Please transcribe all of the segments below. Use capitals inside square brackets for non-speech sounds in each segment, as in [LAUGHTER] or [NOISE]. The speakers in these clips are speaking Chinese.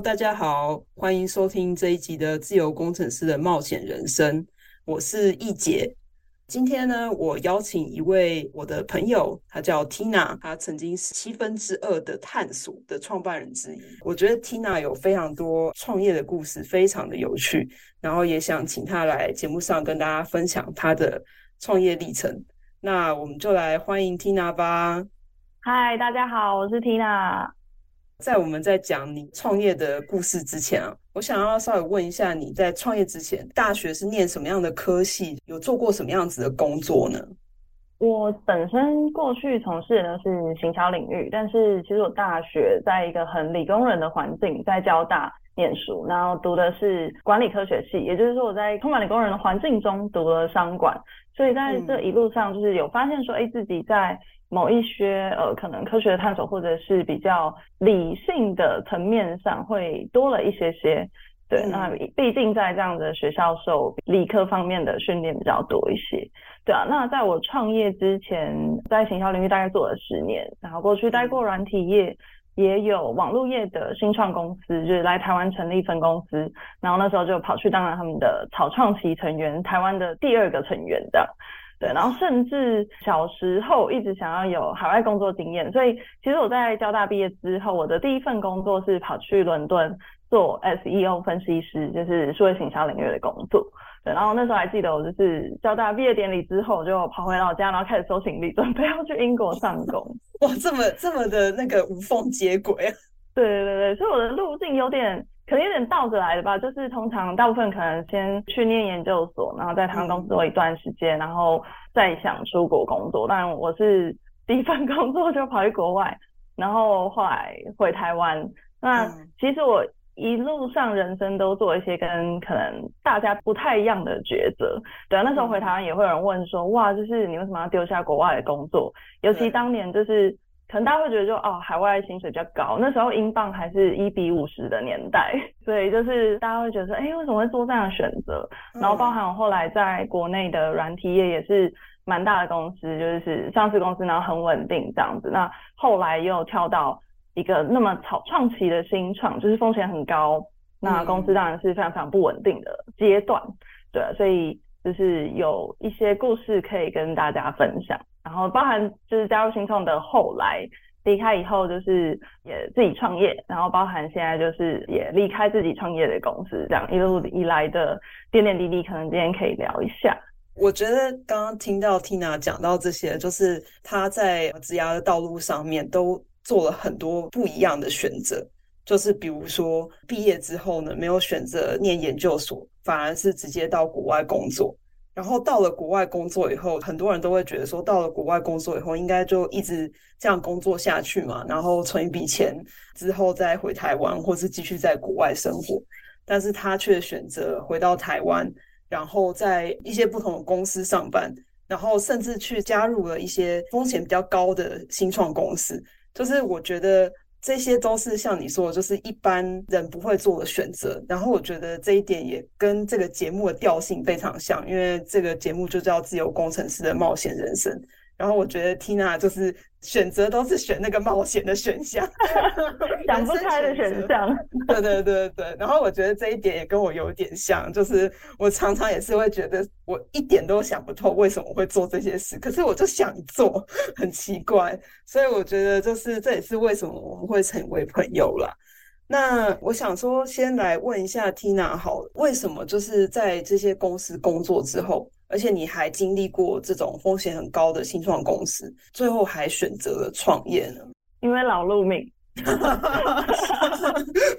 大家好，欢迎收听这一集的《自由工程师的冒险人生》，我是易杰。今天呢，我邀请一位我的朋友，他叫 Tina，他曾经是七分之二的探索的创办人之一。我觉得 Tina 有非常多创业的故事，非常的有趣，然后也想请他来节目上跟大家分享他的创业历程。那我们就来欢迎 Tina 吧。嗨，大家好，我是 Tina。在我们在讲你创业的故事之前啊，我想要稍微问一下，你在创业之前，大学是念什么样的科系？有做过什么样子的工作呢？我本身过去从事的是行销领域，但是其实我大学在一个很理工人的环境，在交大念书，然后读的是管理科学系，也就是说我在充满理工人的环境中读了商管，所以在这一路上就是有发现说，哎，自己在。某一些呃，可能科学的探索或者是比较理性的层面上会多了一些些，对，嗯、那毕竟在这样的学校受理科方面的训练比较多一些，对啊。那在我创业之前，在行销领域大概做了十年，然后过去待过软体业，也有网络业的新创公司，就是来台湾成立分公司，然后那时候就跑去当了他们的草创期成员，台湾的第二个成员的。对，然后甚至小时候一直想要有海外工作经验，所以其实我在交大毕业之后，我的第一份工作是跑去伦敦做 SEO 分析师，就是数位行销领域的工作。对，然后那时候还记得我就是交大毕业典礼之后，就跑回老家，然后开始收行李，准备要去英国上工。[LAUGHS] 哇，这么这么的那个无缝接轨啊！[LAUGHS] 对对对，所以我的路径有点。可能有点倒着来的吧，就是通常大部分可能先去念研究所，然后在他们公司做一段时间，然后再想出国工作。但我是第一份工作就跑去国外，然后后来回台湾。那其实我一路上人生都做一些跟可能大家不太一样的抉择。对啊，那时候回台湾也会有人问说，哇，就是你为什么要丢下国外的工作？尤其当年就是。可能大家会觉得就哦，海外薪水比较高，那时候英镑还是一比五十的年代，所以就是大家会觉得说，哎，为什么会做这样的选择？然后包含我后来在国内的软体业也是蛮大的公司，就是上市公司，然后很稳定这样子。那后来又跳到一个那么草创期的新创，就是风险很高，那公司当然是非常非常不稳定的阶段，对，所以就是有一些故事可以跟大家分享。然后包含就是加入新创的后来离开以后，就是也自己创业，然后包含现在就是也离开自己创业的公司，这样一路以来的点点滴滴，可能今天可以聊一下。我觉得刚刚听到 Tina 讲到这些，就是她在职涯的道路上面都做了很多不一样的选择，就是比如说毕业之后呢，没有选择念研究所，反而是直接到国外工作。然后到了国外工作以后，很多人都会觉得说，到了国外工作以后，应该就一直这样工作下去嘛，然后存一笔钱之后再回台湾，或是继续在国外生活。但是他却选择回到台湾，然后在一些不同的公司上班，然后甚至去加入了一些风险比较高的新创公司。就是我觉得。这些都是像你说的，就是一般人不会做的选择。然后我觉得这一点也跟这个节目的调性非常像，因为这个节目就叫《自由工程师的冒险人生》。然后我觉得 Tina 就是选择都是选那个冒险的选项，[LAUGHS] 想不开的选项。对对对对，然后我觉得这一点也跟我有点像，就是我常常也是会觉得我一点都想不透为什么我会做这些事，可是我就想做，很奇怪。所以我觉得就是这也是为什么我们会成为朋友啦。那我想说，先来问一下 Tina 好，为什么就是在这些公司工作之后，而且你还经历过这种风险很高的新创公司，最后还选择了创业呢？因为劳碌命。[LAUGHS]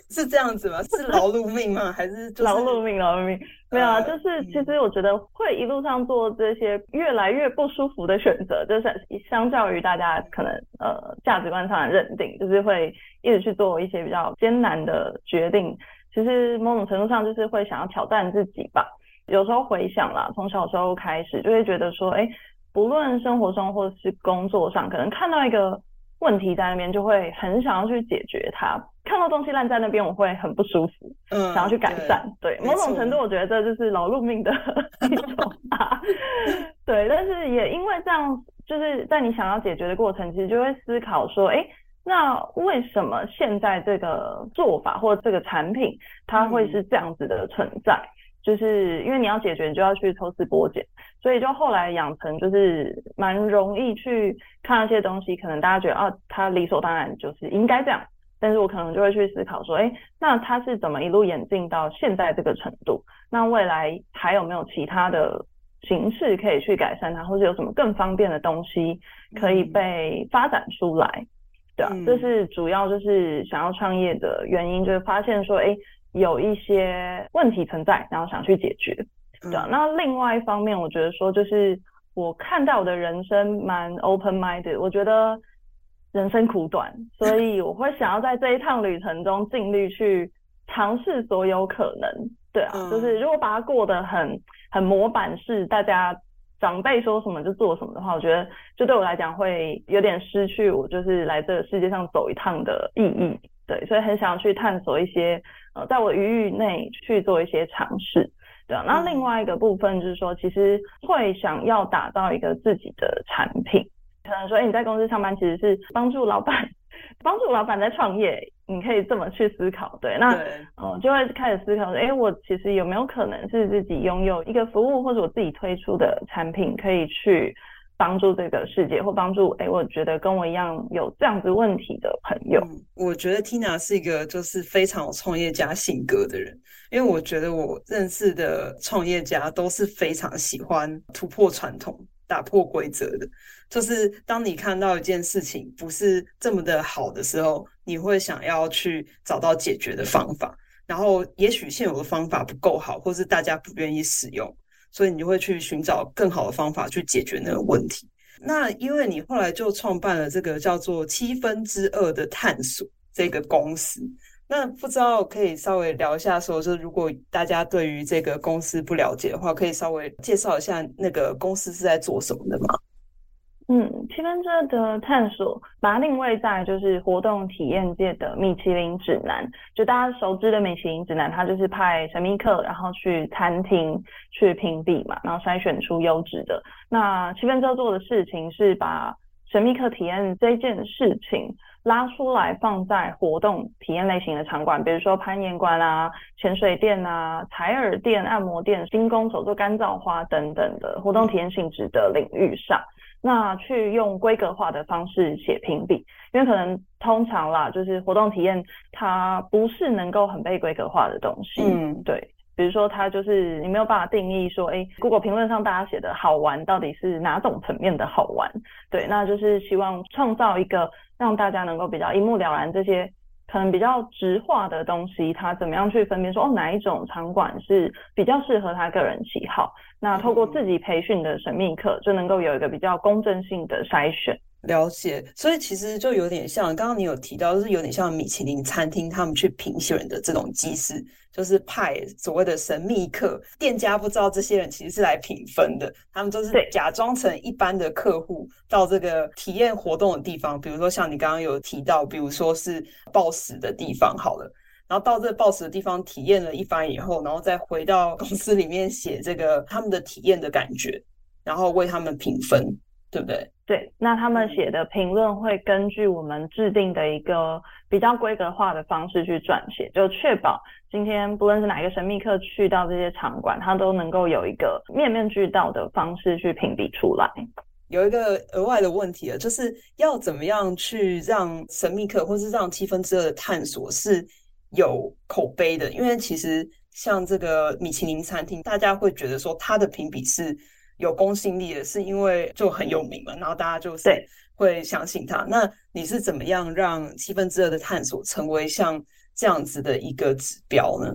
是这样子吗？是劳碌命吗？还是劳碌命？劳碌命？没有啊，就是其实我觉得会一路上做这些越来越不舒服的选择，就是相较于大家可能呃价值观上的认定，就是会一直去做一些比较艰难的决定。其实某种程度上就是会想要挑战自己吧。有时候回想啦，从小时候开始就会觉得说，哎，不论生活中或是工作上，可能看到一个。问题在那边，就会很想要去解决它。看到东西烂在那边，我会很不舒服，嗯，想要去改善。对，对，某种程度，我觉得这就是劳碌命的 [LAUGHS] 一种啊。对，但是也因为这样，就是在你想要解决的过程，其实就会思考说，哎，那为什么现在这个做法或这个产品，它会是这样子的存在？嗯就是因为你要解决，你就要去抽丝剥茧，所以就后来养成就是蛮容易去看那些东西，可能大家觉得啊，它理所当然就是应该这样，但是我可能就会去思考说，哎，那它是怎么一路演进到现在这个程度？那未来还有没有其他的形式可以去改善它，或者有什么更方便的东西可以被发展出来？对啊，这是主要就是想要创业的原因，就是发现说，哎。有一些问题存在，然后想去解决，对啊。那另外一方面，我觉得说，就是我看到我的人生蛮 open minded，我觉得人生苦短，所以我会想要在这一趟旅程中尽力去尝试所有可能，对啊。就是如果把它过得很很模板式，大家长辈说什么就做什么的话，我觉得就对我来讲会有点失去我就是来这个世界上走一趟的意义。对，所以很想去探索一些，呃，在我余域内去做一些尝试，对啊。那另外一个部分就是说，其实会想要打造一个自己的产品，可能说，哎，你在公司上班其实是帮助老板，[LAUGHS] 帮助老板在创业，你可以这么去思考，对。那，嗯，就会开始思考说，哎，我其实有没有可能是自己拥有一个服务，或者我自己推出的产品，可以去。帮助这个世界，或帮助哎，我觉得跟我一样有这样子问题的朋友。我觉得 Tina 是一个就是非常有创业家性格的人，因为我觉得我认识的创业家都是非常喜欢突破传统、打破规则的。就是当你看到一件事情不是这么的好的时候，你会想要去找到解决的方法。然后，也许现有的方法不够好，或是大家不愿意使用。所以你就会去寻找更好的方法去解决那个问题。那因为你后来就创办了这个叫做七分之二的探索这个公司，那不知道可以稍微聊一下，说就如果大家对于这个公司不了解的话，可以稍微介绍一下那个公司是在做什么的吗？嗯，七分之的探索，把它定位在就是活动体验界的米其林指南。就大家熟知的米其林指南，它就是派神秘客，然后去餐厅去评比嘛，然后筛选出优质的。那七分之做的事情是把神秘客体验这件事情拉出来，放在活动体验类型的场馆，比如说攀岩馆啊、潜水店啊、采耳店、按摩店、星宫手作干燥花等等的活动体验性质的领域上。那去用规格化的方式写评比，因为可能通常啦，就是活动体验它不是能够很被规格化的东西。嗯，对，比如说它就是你没有办法定义说，哎，Google 评论上大家写的好玩到底是哪种层面的好玩？对，那就是希望创造一个让大家能够比较一目了然这些。可能比较直化的东西，他怎么样去分辨说哦，哪一种场馆是比较适合他个人喜好？那透过自己培训的神秘课，就能够有一个比较公正性的筛选。了解，所以其实就有点像刚刚你有提到，就是有点像米其林餐厅他们去评选的这种机制，就是派所谓的神秘客，店家不知道这些人其实是来评分的，他们就是假装成一般的客户到这个体验活动的地方，比如说像你刚刚有提到，比如说是暴食的地方好了，然后到这个暴食的地方体验了一番以后，然后再回到公司里面写这个他们的体验的感觉，然后为他们评分。对不对？对，那他们写的评论会根据我们制定的一个比较规格化的方式去撰写，就确保今天不论是哪一个神秘客去到这些场馆，他都能够有一个面面俱到的方式去评比出来。有一个额外的问题啊，就是要怎么样去让神秘客，或是让七分之二的探索是有口碑的，因为其实像这个米其林餐厅，大家会觉得说它的评比是有公信力的，是因为就很有名嘛，然后大家就是会相信他。那你是怎么样让七分之二的探索成为像这样子的一个指标呢？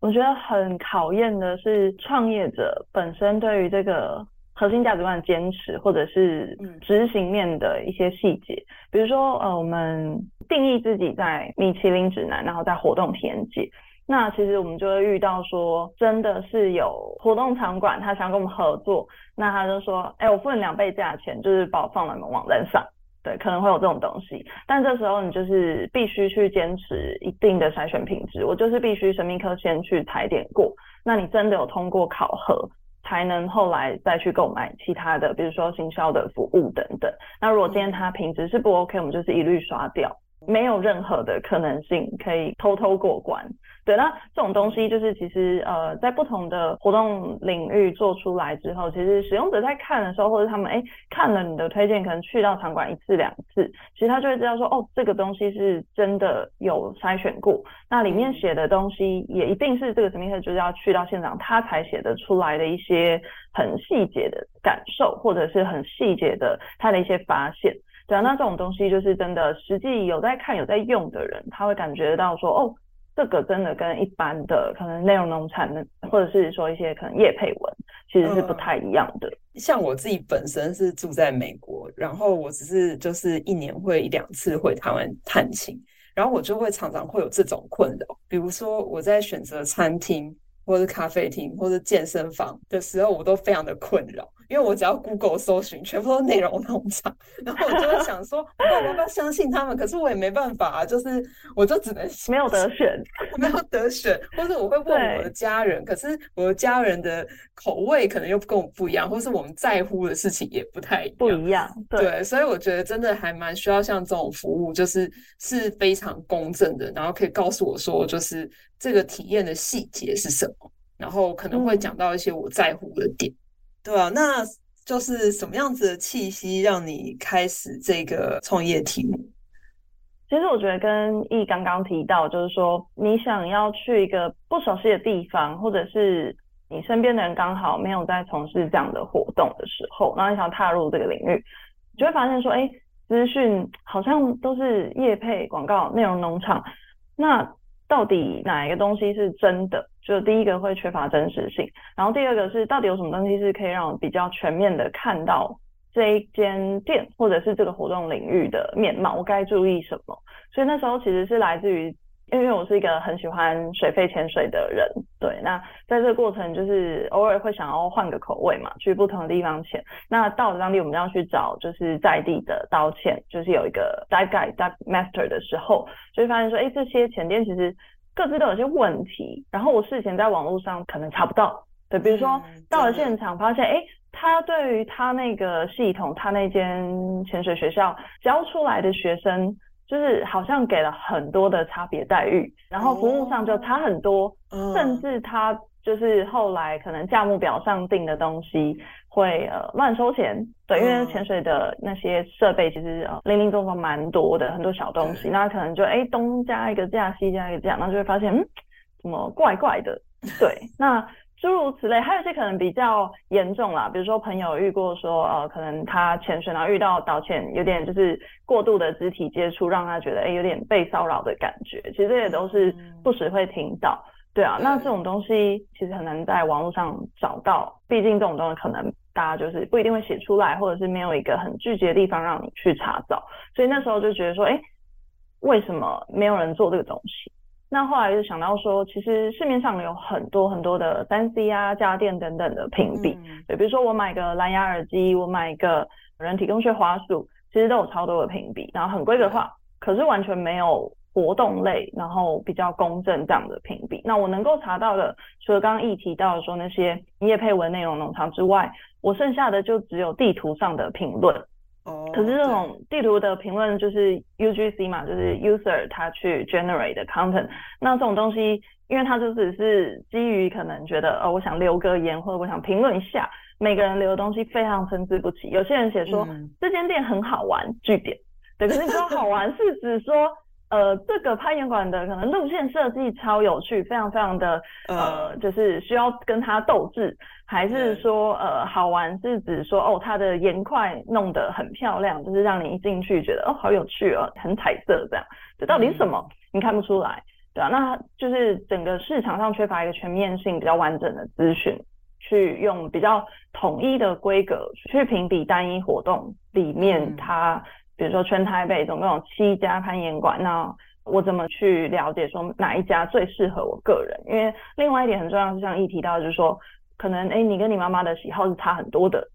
我觉得很考验的是创业者本身对于这个核心价值观的坚持，或者是执行面的一些细节，比如说呃，我们。定义自己在米其林指南，然后在活动体验界，那其实我们就会遇到说，真的是有活动场馆，他想跟我们合作，那他就说，哎，我付你两倍价钱，就是把我放在你们网站上，对，可能会有这种东西，但这时候你就是必须去坚持一定的筛选品质，我就是必须神秘科先去踩点过，那你真的有通过考核，才能后来再去购买其他的，比如说行销的服务等等。那如果今天它品质是不 OK，我们就是一律刷掉。没有任何的可能性可以偷偷过关。对，那这种东西就是其实呃，在不同的活动领域做出来之后，其实使用者在看的时候，或者他们哎看了你的推荐，可能去到场馆一次两次，其实他就会知道说，哦，这个东西是真的有筛选过。那里面写的东西也一定是这个神秘客就是要去到现场，他才写得出来的一些很细节的感受，或者是很细节的他的一些发现。对啊，那这种东西就是真的，实际有在看、有在用的人，他会感觉到说，哦，这个真的跟一般的可能内容农产的，或者是说一些可能业配文，其实是不太一样的。嗯，像我自己本身是住在美国，然后我只是就是一年会一两次回台湾探亲，然后我就会常常会有这种困扰，比如说我在选择餐厅，或者咖啡厅，或者健身房的时候，我都非常的困扰。因为我只要 Google 搜寻，全部都是内容农场，然后我就会想说，我要不要相信他们？可是我也没办法啊，就是我就只能没有得选，没有得选，或者我会问我的家人，可是我的家人的口味可能又跟我不一样，或是我们在乎的事情也不太一样，不一样，对，对，所以我觉得真的还蛮需要像这种服务，就是是非常公正的，然后可以告诉我说，就是这个体验的细节是什么，然后可能会讲到一些我在乎的点。嗯对啊，那就是什么样子的契机让你开始这个创业题目？其实我觉得跟易刚刚提到，就是说你想要去一个不熟悉的地方，或者是你身边的人刚好没有在从事这样的活动的时候，然后你想踏入这个领域，你就会发现说，哎，资讯好像都是业配广告、内容农场，那。到底哪一个东西是真的？就第一个会缺乏真实性，然后第二个是到底有什么东西是可以让我比较全面的看到这一间店或者是这个活动领域的面貌，我该注意什么？所以那时候其实是来自于。因为我是一个很喜欢水肺潜水的人，对，那在这个过程就是偶尔会想要换个口味嘛，去不同的地方潜。那到了当地，我们要去找就是在地的刀潜，就是有一个 dive guide、dive master 的时候，就会发现说，哎，这些潜店其实各自都有些问题，然后我事前在网络上可能查不到，对，比如说到了现场发现，哎，他对于他那个系统，他那间潜水学校教出来的学生。就是好像给了很多的差别待遇，然后服务上就差很多，哦、甚至他就是后来可能价目表上定的东西会呃乱收钱，对，因为潜水的那些设备其实呃零零总总蛮多的，很多小东西，那可能就哎东加一个价，西加一个价，然后就会发现嗯怎么怪怪的，[LAUGHS] 对，那。诸如此类，还有一些可能比较严重啦，比如说朋友遇过说，呃，可能他潜水然后遇到导潜，有点就是过度的肢体接触，让他觉得哎有点被骚扰的感觉。其实这也都是不时会听到，对啊。那这种东西其实很难在网络上找到，毕竟这种东西可能大家就是不一定会写出来，或者是没有一个很具体的地方让你去查找。所以那时候就觉得说，哎，为什么没有人做这个东西？那后来就想到说，其实市面上有很多很多的三 C 啊、家电等等的评比，嗯、对，比如说我买个蓝牙耳机，我买一个人体工学滑鼠，其实都有超多的评比，然后很规格化，可是完全没有活动类，然后比较公正这样的评比。那我能够查到的，除了刚刚一提到的说那些业配文内容农场之外，我剩下的就只有地图上的评论。可是这种地图的评论就是 UGC 嘛，就是 user 他去 generate 的 content。那这种东西，因为它就只是基于可能觉得，哦，我想留个言或者我想评论一下，每个人留的东西非常参差不齐。有些人写说、嗯、这间店很好玩，据点。对，可是你说好玩是指说呃，这个攀岩馆的可能路线设计超有趣，非常非常的呃，就是需要跟他斗智，还是说呃好玩？是指说哦，它的岩块弄得很漂亮，就是让你一进去觉得哦好有趣哦，很彩色这样。这到底是什么？你看不出来，对啊，那就是整个市场上缺乏一个全面性、比较完整的资讯，去用比较统一的规格去评比单一活动里面它。比如说，全台北总共有七家攀岩馆，那我怎么去了解说哪一家最适合我个人？因为另外一点很重要，是像一提到，就是说，可能诶你跟你妈妈的喜好是差很多的，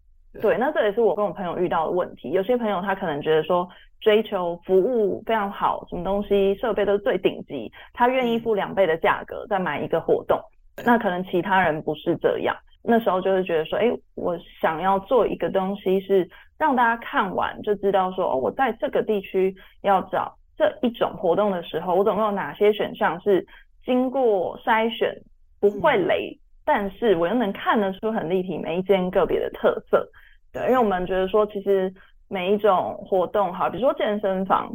对，那这也是我跟我朋友遇到的问题。有些朋友他可能觉得说，追求服务非常好，什么东西设备都是最顶级，他愿意付两倍的价格再买一个活动，那可能其他人不是这样。那时候就是觉得说，哎我想要做一个东西是。让大家看完就知道说，哦，我在这个地区要找这一种活动的时候，我总共有哪些选项是经过筛选，不会雷，嗯、但是我又能看得出很立体每一间个别的特色。对，因为我们觉得说，其实每一种活动，好，比如说健身房，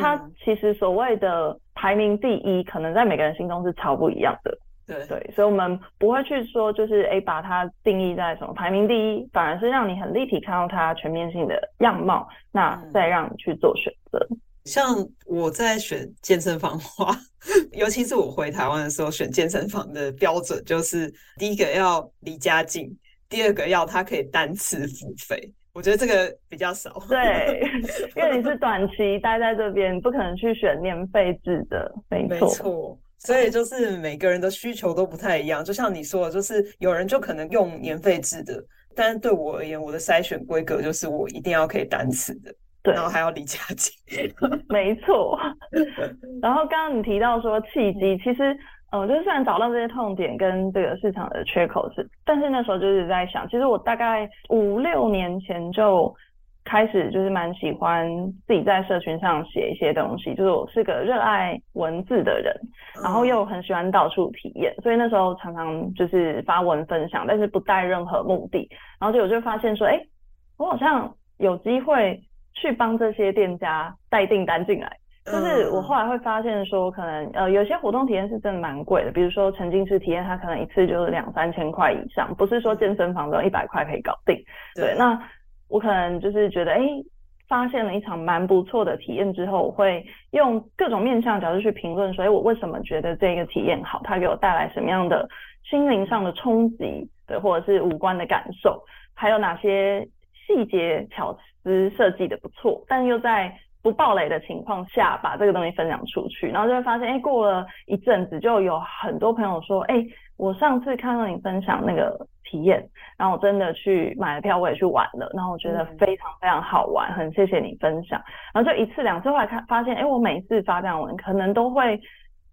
它其实所谓的排名第一，可能在每个人心中是超不一样的。对对，所以我们不会去说，就是诶把它定义在什么排名第一，反而是让你很立体看到它全面性的样貌，那再让你去做选择。像我在选健身房的话，[LAUGHS] 尤其是我回台湾的时候，选健身房的标准就是第一个要离家近，第二个要它可以单次付费。我觉得这个比较少。对，因为你是短期待在这边，不可能去选年费制的，没错。没错。所以就是每个人的需求都不太一样，就像你说的，就是有人就可能用年费制的，但是对我而言，我的筛选规格就是我一定要可以单次的，对，然后还要离家近。没错。[LAUGHS] 然后刚刚你提到说契机，其实呃，就是虽然找到这些痛点跟这个市场的缺口是，但是那时候就是在想，其实我大概五六年前就。开始就是蛮喜欢自己在社群上写一些东西，就是我是个热爱文字的人，然后又很喜欢到处体验，所以那时候常常就是发文分享，但是不带任何目的，然后就我就发现说，哎，我好像有机会去帮这些店家带订单进来，就是我后来会发现说，可能呃有些活动体验是真的蛮贵的，比如说沉浸式体验，它可能一次就是两三千块以上，不是说健身房只有一百块可以搞定，对，对。那。我可能就是觉得，哎，发现了一场蛮不错的体验之后，我会用各种面向角度去评论，说，哎，我为什么觉得这个体验好？它给我带来什么样的心灵上的冲击，对，或者是五官的感受，还有哪些细节巧思设计的不错，但又在不暴雷的情况下把这个东西分享出去，然后就会发现，哎，过了一阵子，就有很多朋友说，哎，我上次看到你分享那个。体验，然后我真的去买了票，我也去玩了，然后我觉得非常非常好玩，很谢谢你分享。然后就一次两次后来看发现，哎，我每次发这样文，可能都会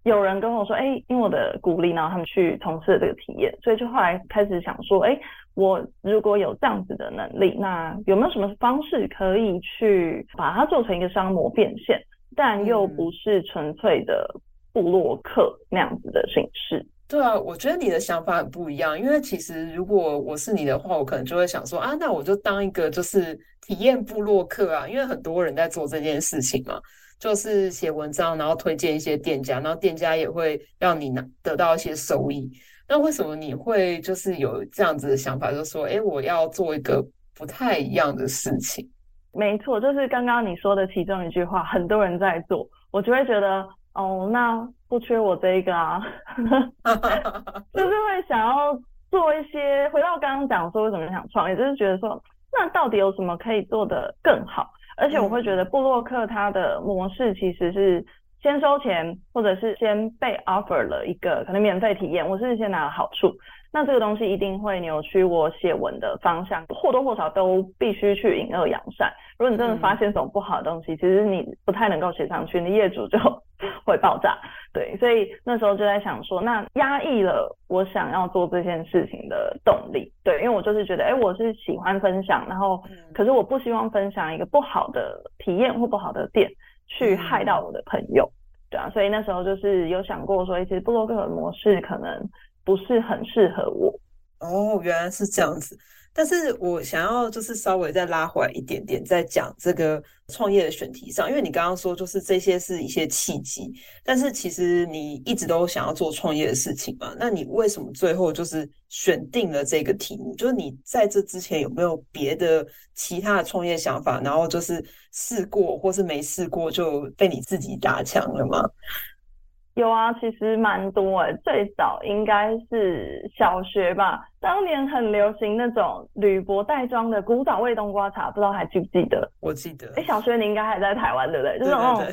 有人跟我说，哎，因为我的鼓励，然后他们去从事了这个体验，所以就后来开始想说，哎，我如果有这样子的能力，那有没有什么方式可以去把它做成一个商模变现，但又不是纯粹的部落客那样子的形式？对啊，我觉得你的想法很不一样，因为其实如果我是你的话，我可能就会想说啊，那我就当一个就是体验部落客啊，因为很多人在做这件事情嘛，就是写文章，然后推荐一些店家，然后店家也会让你拿得到一些收益。那为什么你会就是有这样子的想法，就是说，哎，我要做一个不太一样的事情？没错，就是刚刚你说的其中一句话，很多人在做，我就会觉得。哦，那不缺我这一个啊，[LAUGHS] 就是会想要做一些。回到刚刚讲说为什么想创业，就是觉得说，那到底有什么可以做得更好？而且我会觉得布洛克他的模式其实是先收钱，或者是先被 offer 了一个可能免费体验，我是先拿了好处。那这个东西一定会扭曲我写文的方向，或多或少都必须去引恶扬善。如果你真的发现什么不好的东西，嗯、其实你不太能够写上去，你业主就 [LAUGHS] 会爆炸。对，所以那时候就在想说，那压抑了我想要做这件事情的动力。对，因为我就是觉得，哎，我是喜欢分享，然后可是我不希望分享一个不好的体验或不好的店去害到我的朋友。对啊，所以那时候就是有想过说，其实部落格的模式可能。不是很适合我哦，原来是这样子。但是我想要就是稍微再拉回来一点点，再讲这个创业的选题上，因为你刚刚说就是这些是一些契机，但是其实你一直都想要做创业的事情嘛，那你为什么最后就是选定了这个题目？就是你在这之前有没有别的其他的创业想法，然后就是试过或是没试过就被你自己打枪了吗？有啊，其实蛮多诶，最早应该是小学吧，当年很流行那种铝箔袋装的古早味冬瓜茶，不知道还记不记得？我记得。诶，小学你应该还在台湾，对不对？就是那种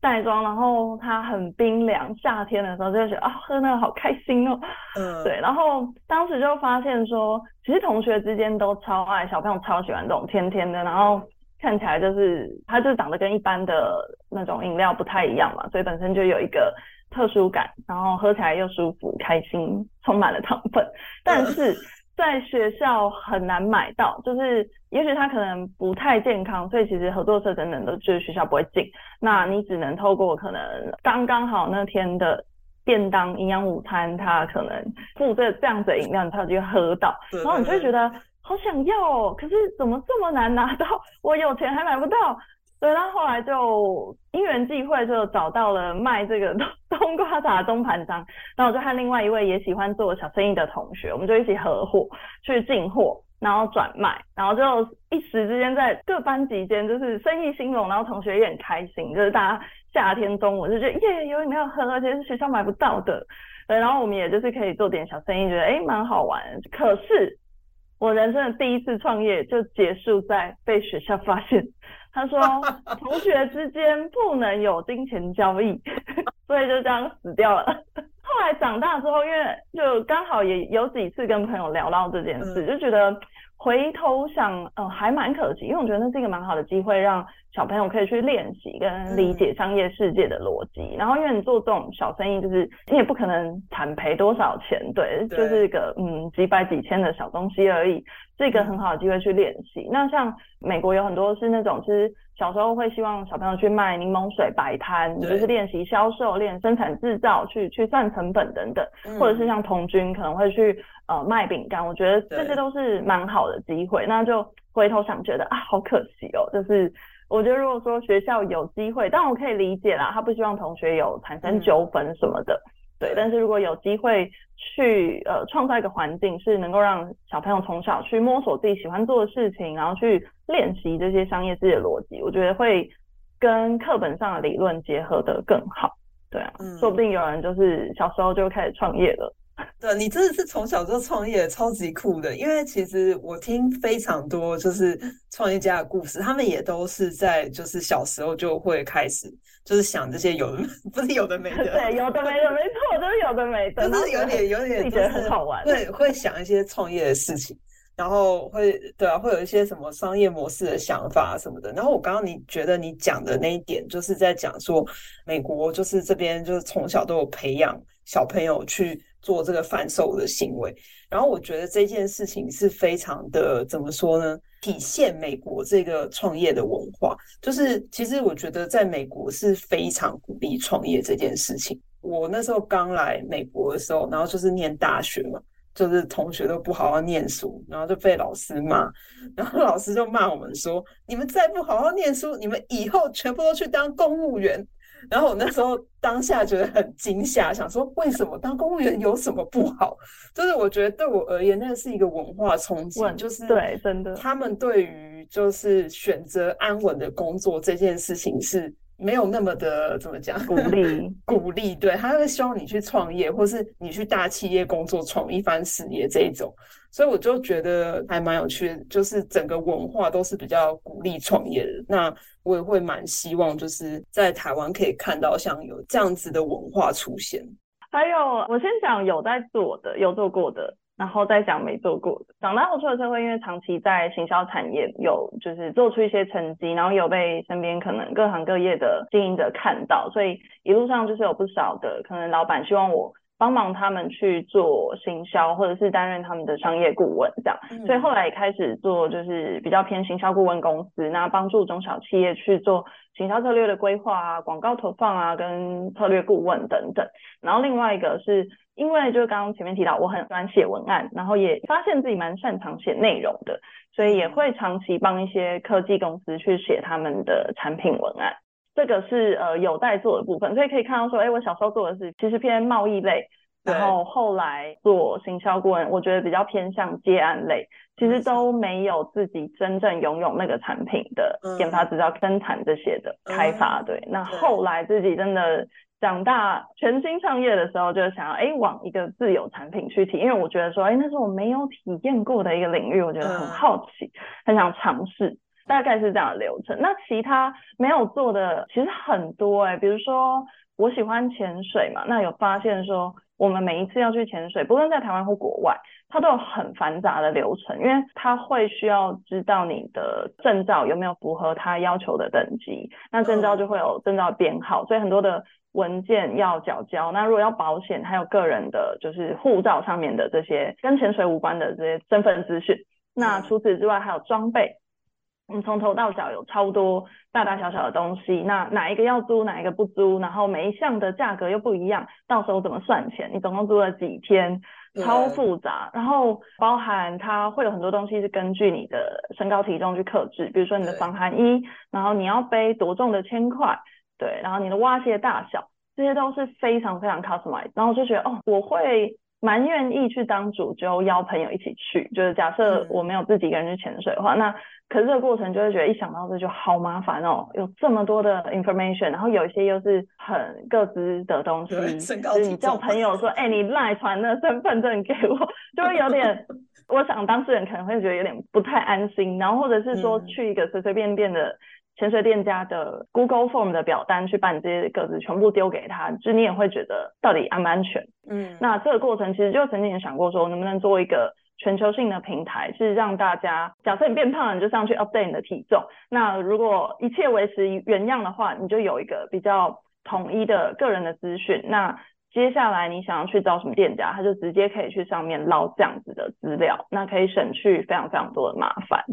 袋装，然后它很冰凉，夏天的时候就觉得啊，喝那个好开心哦。嗯。对，然后当时就发现说，其实同学之间都超爱，小朋友超喜欢这种甜甜的，然后。看起来就是它就长得跟一般的那种饮料不太一样嘛，所以本身就有一个特殊感，然后喝起来又舒服、开心，充满了糖分。但是在学校很难买到，就是也许它可能不太健康，所以其实合作社等等都就是学校不会进，那你只能透过可能刚刚好那天的便当营养午餐，它可能附这这样子的饮料，你才有机会喝到，然后你就会觉得。好想要哦，可是怎么这么难拿到？[LAUGHS] 我有钱还买不到。所以他后来就因缘际会就找到了卖这个 [LAUGHS] 冬瓜茶的中盘商，然后我就和另外一位也喜欢做小生意的同学，我们就一起合伙去进货，然后转卖，然后就一时之间在各班级间就是生意兴隆，然后同学也很开心，就是大家夏天中午就觉得耶，有饮料喝，而且是学校买不到的。对，然后我们也就是可以做点小生意，觉得哎蛮好玩。可是。我人生的第一次创业就结束在被学校发现，他说 [LAUGHS] 同学之间不能有金钱交易，[LAUGHS] 所以就这样死掉了。后来长大之后，因为就刚好也有几次跟朋友聊到这件事，就觉得。回头想，呃，还蛮可惜，因为我觉得那是一个蛮好的机会，让小朋友可以去练习跟理解商业世界的逻辑。嗯、然后，因为你做这种小生意，就是你也不可能惨赔多少钱，对，对。就是一个嗯几百几千的小东西而已，是一个很好的机会去练习。嗯、那像美国有很多是那种，其实小时候会希望小朋友去卖柠檬水摆摊，就是练习销售、练生产制造、去去算成本等等，嗯、或者是像童军可能会去。呃，卖饼干，我觉得这些都是蛮好的机会。那就回头想，觉得啊，好可惜哦。就是我觉得，如果说学校有机会，但我可以理解啦，他不希望同学有产生纠纷什么的。嗯、对，但是如果有机会去呃创造一个环境，是能够让小朋友从小去摸索自己喜欢做的事情，然后去练习这些商业世界的逻辑，我觉得会跟课本上的理论结合的更好。对啊，嗯、说不定有人就是小时候就开始创业了。对，你真的是从小就创业，超级酷的。因为其实我听非常多就是创业家的故事，他们也都是在就是小时候就会开始就是想这些有的 [LAUGHS] 不是有的没的，对，有的没的，没错，就是有的没的，就是有点有点觉得很好玩，对，会想一些创业的事情，然后会对啊，会有一些什么商业模式的想法什么的。然后我刚刚你觉得你讲的那一点，就是在讲说美国就是这边就是从小都有培养小朋友去。做这个贩售的行为，然后我觉得这件事情是非常的怎么说呢？体现美国这个创业的文化，就是其实我觉得在美国是非常鼓励创业这件事情。我那时候刚来美国的时候，然后就是念大学嘛，就是同学都不好好念书，然后就被老师骂，然后老师就骂我们说：“你们再不好好念书，你们以后全部都去当公务员。”然后我那时候当下觉得很惊吓，想说为什么当公务员有什么不好？就是我觉得对我而言，那是一个文化冲击，就是对，真的，他们对于就是选择安稳的工作这件事情是没有那么的怎么讲鼓励 [LAUGHS] 鼓励，对，他会希望你去创业，或是你去大企业工作，闯一番事业这一种。所以我就觉得还蛮有趣的，就是整个文化都是比较鼓励创业的。那我也会蛮希望，就是在台湾可以看到像有这样子的文化出现。还有，我先讲有在做的、有做过的，然后再讲没做过的。长大后出了社会，因为长期在行销产业有就是做出一些成绩，然后有被身边可能各行各业的经营者看到，所以一路上就是有不少的可能老板希望我。帮忙他们去做行销，或者是担任他们的商业顾问，这样，嗯、所以后来也开始做，就是比较偏行销顾问公司，那帮助中小企业去做行销策略的规划啊、广告投放啊，跟策略顾问等等。然后另外一个是因为就是刚刚前面提到，我很喜欢写文案，然后也发现自己蛮擅长写内容的，所以也会长期帮一些科技公司去写他们的产品文案。这个是呃有待做的部分，所以可以看到说，哎，我小时候做的是其实偏贸易类，然后后来做行销顾问，我觉得比较偏向接案类，其实都没有自己真正拥有那个产品的研发、制造、生产这些的开发。对，那后来自己真的。长大全新创业的时候，就想要哎往一个自有产品去提，因为我觉得说哎那是我没有体验过的一个领域，我觉得很好奇，很想尝试，大概是这样的流程。那其他没有做的其实很多哎，比如说我喜欢潜水嘛，那有发现说我们每一次要去潜水，不论在台湾或国外，它都有很繁杂的流程，因为它会需要知道你的证照有没有符合它要求的等级，那证照就会有证照编号，所以很多的。文件要缴交，那如果要保险，还有个人的，就是护照上面的这些跟潜水无关的这些身份资讯。那除此之外，还有装备，你从头到脚有超多大大小小的东西。那哪一个要租，哪一个不租？然后每一项的价格又不一样，到时候怎么算钱？你总共租了几天？超复杂。然后包含它会有很多东西是根据你的身高体重去克制，比如说你的防寒衣，然后你要背多重的铅块。对，然后你的蛙鞋大小，这些都是非常非常 customized，然后我就觉得哦，我会蛮愿意去当主揪，邀朋友一起去。就是假设我没有自己一个人去潜水的话，嗯、那可是这个过程就会觉得一想到这就好麻烦哦，有这么多的 information，然后有一些又是很各自的东西，就是你叫朋友说，[LAUGHS] 哎，你赖传的身份证给我，[LAUGHS] 就会有点，我想当事人可能会觉得有点不太安心，然后或者是说去一个随随便便的。潜水店家的 Google Form 的表单去把你这些个子全部丢给他，就你也会觉得到底安不安全？嗯，那这个过程其实就曾经也想过说，能不能做一个全球性的平台，是让大家，假设你变胖了，你就上去 update 你的体重。那如果一切维持原样的话，你就有一个比较统一的个人的资讯。那接下来你想要去找什么店家，他就直接可以去上面捞这样子的资料，那可以省去非常非常多的麻烦。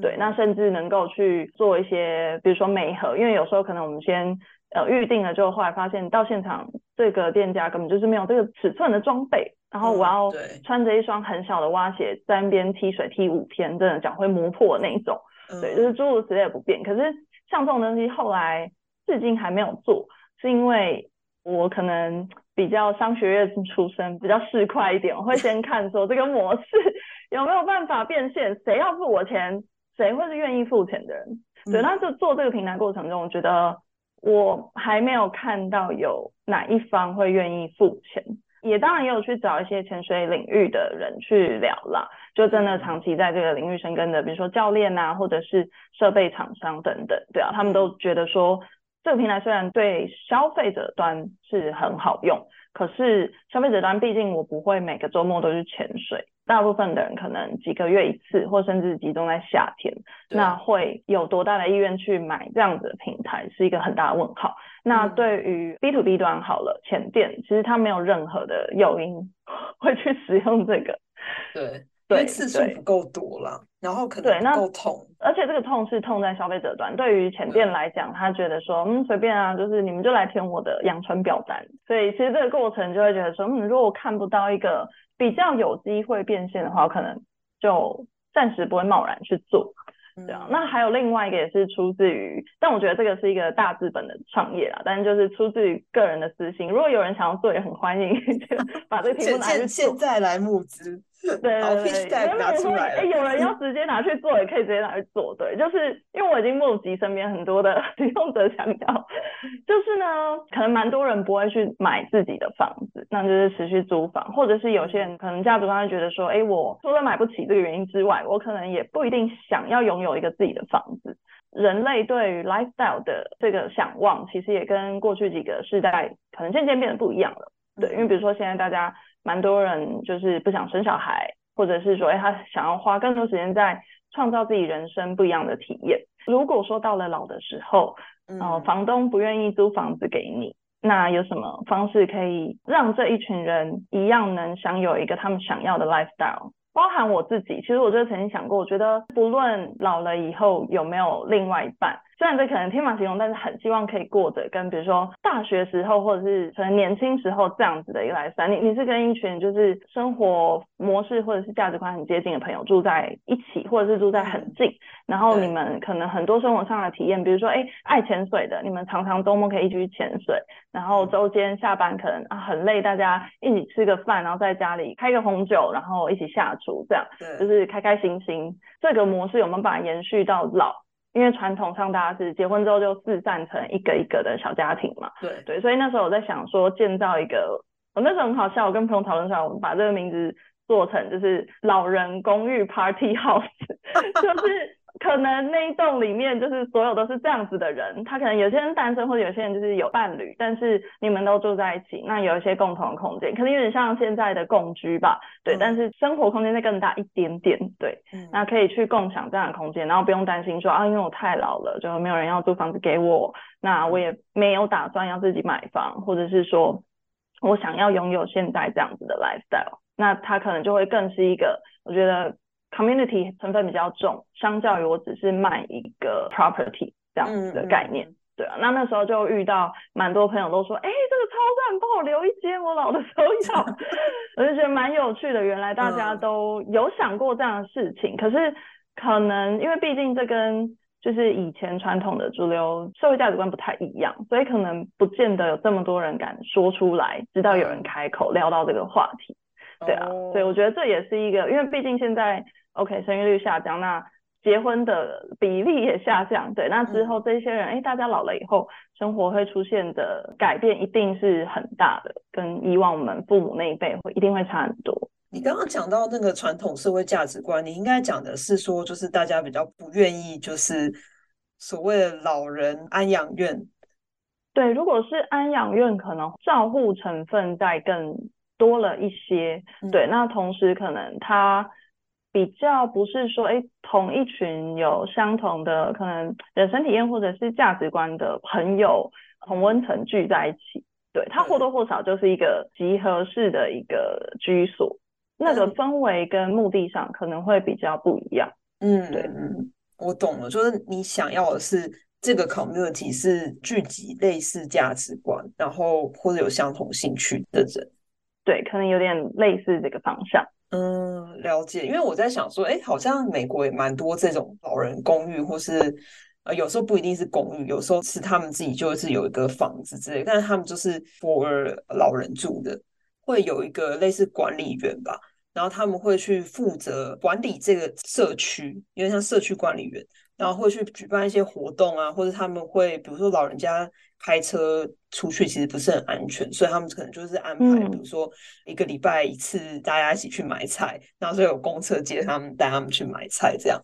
对，那甚至能够去做一些，比如说媒合，因为有时候可能我们先呃预定了，就后来发现到现场这个店家根本就是没有这个尺寸的装备，然后我要穿着一双很小的蛙鞋在那边踢水踢五天，真的脚会磨破的那一种。对，就是诸如此类的不便。可是像这种东西后来至今还没有做，是因为我可能比较商学院出身，比较市侩一点，我会先看说这个模式 [LAUGHS] 有没有办法变现，谁要付我钱。谁会是愿意付钱的人？对，那就做这个平台过程中，我觉得我还没有看到有哪一方会愿意付钱。也当然也有去找一些潜水领域的人去聊啦，就真的长期在这个领域深耕的，比如说教练啊，或者是设备厂商等等，对啊，他们都觉得说这个平台虽然对消费者端是很好用，可是消费者端毕竟我不会每个周末都去潜水。大部分的人可能几个月一次，或甚至集中在夏天，那会有多大的意愿去买这样子的平台，是一个很大的问号。那对于 B to B 端好了，前店其实它没有任何的诱因 [LAUGHS] 会去使用这个，对，对，因为次数不够多了，然后可能不够痛，而且这个痛是痛在消费者端。对于前店来讲，他觉得说，嗯，随便啊，就是你们就来填我的养成表单。所以其实这个过程就会觉得说，嗯，如果我看不到一个。比较有机会变现的话，我可能就暂时不会贸然去做。这样，那还有另外一个也是出自于，但我觉得这个是一个大资本的创业啦，但是就是出自于个人的私心。如果有人想要做，也很欢迎，[LAUGHS] 就把这个题目拿去做。现在来募资。对对对，拿出来哎，有人要直接拿去做，也可以直接拿去做。对，就是因为我已经募集身边很多的 [LAUGHS] 使用者想要，就是呢，可能蛮多人不会去买自己的房子，那就是持续租房，或者是有些人可能家族方会觉得说，哎，我除了买不起这个原因之外，我可能也不一定想要拥有一个自己的房子。人类对于 lifestyle 的这个想望，其实也跟过去几个世代可能渐渐变得不一样了。对，因为比如说现在大家。蛮多人就是不想生小孩，或者是说，哎，他想要花更多时间在创造自己人生不一样的体验。如果说到了老的时候，嗯、呃，房东不愿意租房子给你，那有什么方式可以让这一群人一样能享有一个他们想要的 lifestyle？包含我自己，其实我就曾经想过，我觉得不论老了以后有没有另外一半，虽然这可能天马行空，但是很希望可以过着跟比如说大学时候或者是可能年轻时候这样子的一个 lifestyle。你你是跟一群就是生活模式或者是价值观很接近的朋友住在一起，或者是住在很近，然后你们可能很多生活上的体验，比如说哎爱潜水的，你们常常周末可以一起去潜水，然后周间下班可能啊很累，大家一起吃个饭，然后在家里开个红酒，然后一起下厨，这样就是开开心心。这个模式有没有办法延续到老？因为传统上大家是结婚之后就四散成一个一个的小家庭嘛，对对，所以那时候我在想说建造一个，我那时候很好笑，我跟朋友讨论出来，我们把这个名字做成就是老人公寓 Party House，[LAUGHS] 就是。可能那一栋里面就是所有都是这样子的人，他可能有些人单身，或者有些人就是有伴侣，但是你们都住在一起，那有一些共同的空间，可能有点像现在的共居吧，对，嗯、但是生活空间再更大一点点，对，嗯、那可以去共享这样的空间，然后不用担心说啊，因为我太老了，就没有人要租房子给我，那我也没有打算要自己买房，或者是说我想要拥有现在这样子的 lifestyle，那他可能就会更是一个，我觉得。Community 成分比较重，相较于我只是卖一个 property 这样子的概念，嗯嗯、对啊，那那时候就遇到蛮多朋友都说，哎、欸，这个超赞，帮我留一间，我老的时候要，[LAUGHS] 我就觉得蛮有趣的。原来大家都有想过这样的事情，嗯、可是可能因为毕竟这跟就是以前传统的主流社会价值观不太一样，所以可能不见得有这么多人敢说出来，直到有人开口聊到这个话题，对啊，哦、所以我觉得这也是一个，因为毕竟现在。OK，生育率下降，那结婚的比例也下降。对，那之后这些人，哎、嗯，大家老了以后，生活会出现的改变一定是很大的，跟以往我们父母那一辈会一定会差很多。你刚刚讲到那个传统社会价值观，你应该讲的是说，就是大家比较不愿意，就是所谓的老人安养院。对，如果是安养院，可能照护成分在更多了一些。嗯、对，那同时可能他。比较不是说，哎，同一群有相同的可能人生体验或者是价值观的朋友同温层聚在一起，对，它或多或少就是一个集合式的一个居所，那个氛围跟目的上可能会比较不一样。嗯，对，嗯，我懂了，就是你想要的是这个 community 是聚集类似价值观，然后或者有相同兴趣的人，对，可能有点类似这个方向。嗯，了解。因为我在想说，哎，好像美国也蛮多这种老人公寓，或是呃，有时候不一定是公寓，有时候是他们自己就是有一个房子之类，但是他们就是 for 老人住的，会有一个类似管理员吧，然后他们会去负责管理这个社区，有点像社区管理员。然后会去举办一些活动啊，或者他们会，比如说老人家开车出去其实不是很安全，所以他们可能就是安排，嗯、比如说一个礼拜一次，大家一起去买菜，然后就有公车接他们，带他们去买菜这样。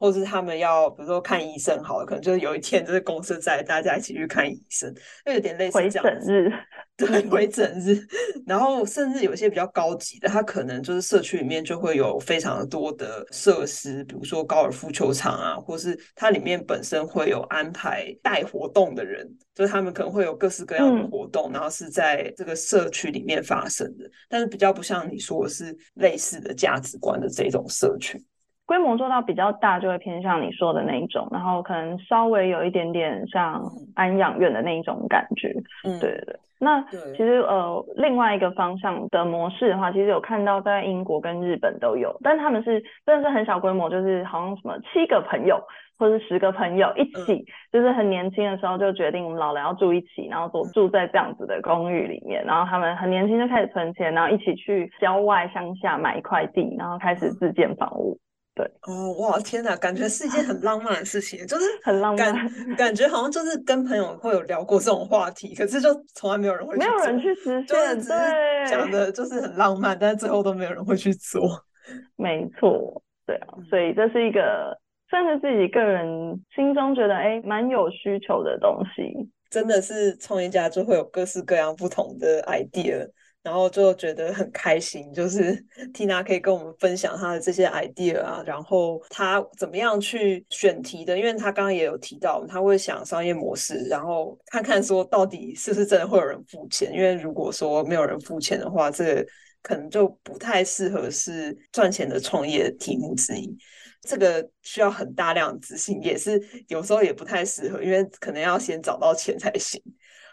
或是他们要，比如说看医生，好了，可能就是有一天就是公车载大家一起去看医生，就有点类似这样。回诊日，对，回整日。然后甚至有一些比较高级的，它可能就是社区里面就会有非常多的设施，比如说高尔夫球场啊，或是它里面本身会有安排带活动的人，就是他们可能会有各式各样的活动，嗯、然后是在这个社区里面发生的。但是比较不像你说的是类似的价值观的这种社区。规模做到比较大，就会偏向你说的那一种，然后可能稍微有一点点像安养院的那一种感觉。嗯，对对对。那其实呃，另外一个方向的模式的话，其实有看到在英国跟日本都有，但他们是真的是很小规模，就是好像什么七个朋友或者十个朋友一起，嗯、就是很年轻的时候就决定我们老了要住一起，然后住住在这样子的公寓里面，然后他们很年轻就开始存钱，然后一起去郊外乡下买一块地，然后开始自建房屋。对哦，哇，天哪，感觉是一件很浪漫的事情，就是 [LAUGHS] 很浪漫，感觉好像就是跟朋友会有聊过这种话题，可是就从来没有人会没有人去实现，就是只是讲的就是很浪漫，但是最后都没有人会去做。[LAUGHS] 没错，对啊，所以这是一个算是自己个人心中觉得哎蛮有需求的东西，真的是创业家就会有各式各样不同的 idea。然后就觉得很开心，就是 [LAUGHS] Tina 可以跟我们分享她的这些 idea 啊，然后她怎么样去选题的，因为她刚刚也有提到，她会想商业模式，然后看看说到底是不是真的会有人付钱，因为如果说没有人付钱的话，这个可能就不太适合是赚钱的创业题目之一。这个需要很大量的资金，也是有时候也不太适合，因为可能要先找到钱才行。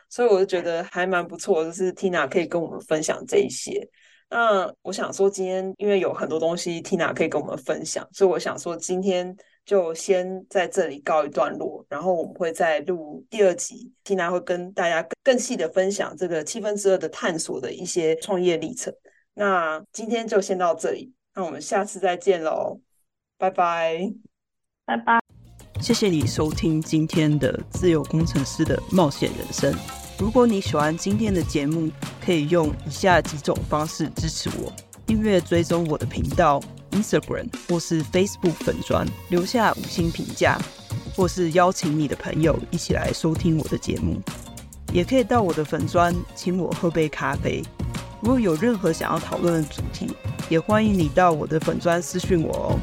所以我就觉得还蛮不错，就是 Tina 可以跟我们分享这一些。那我想说，今天因为有很多东西 Tina 可以跟我们分享，所以我想说今天就先在这里告一段落，然后我们会再录第二集，Tina 会跟大家更细的分享这个七分之二的探索的一些创业历程。那今天就先到这里，那我们下次再见喽。拜拜，拜拜！谢谢你收听今天的自由工程师的冒险人生。如果你喜欢今天的节目，可以用以下几种方式支持我：订阅追踪我的频道 Instagram 或是 Facebook 粉砖，留下五星评价，或是邀请你的朋友一起来收听我的节目。也可以到我的粉专请我喝杯咖啡。如果有任何想要讨论的主题，也欢迎你到我的粉专私讯我哦。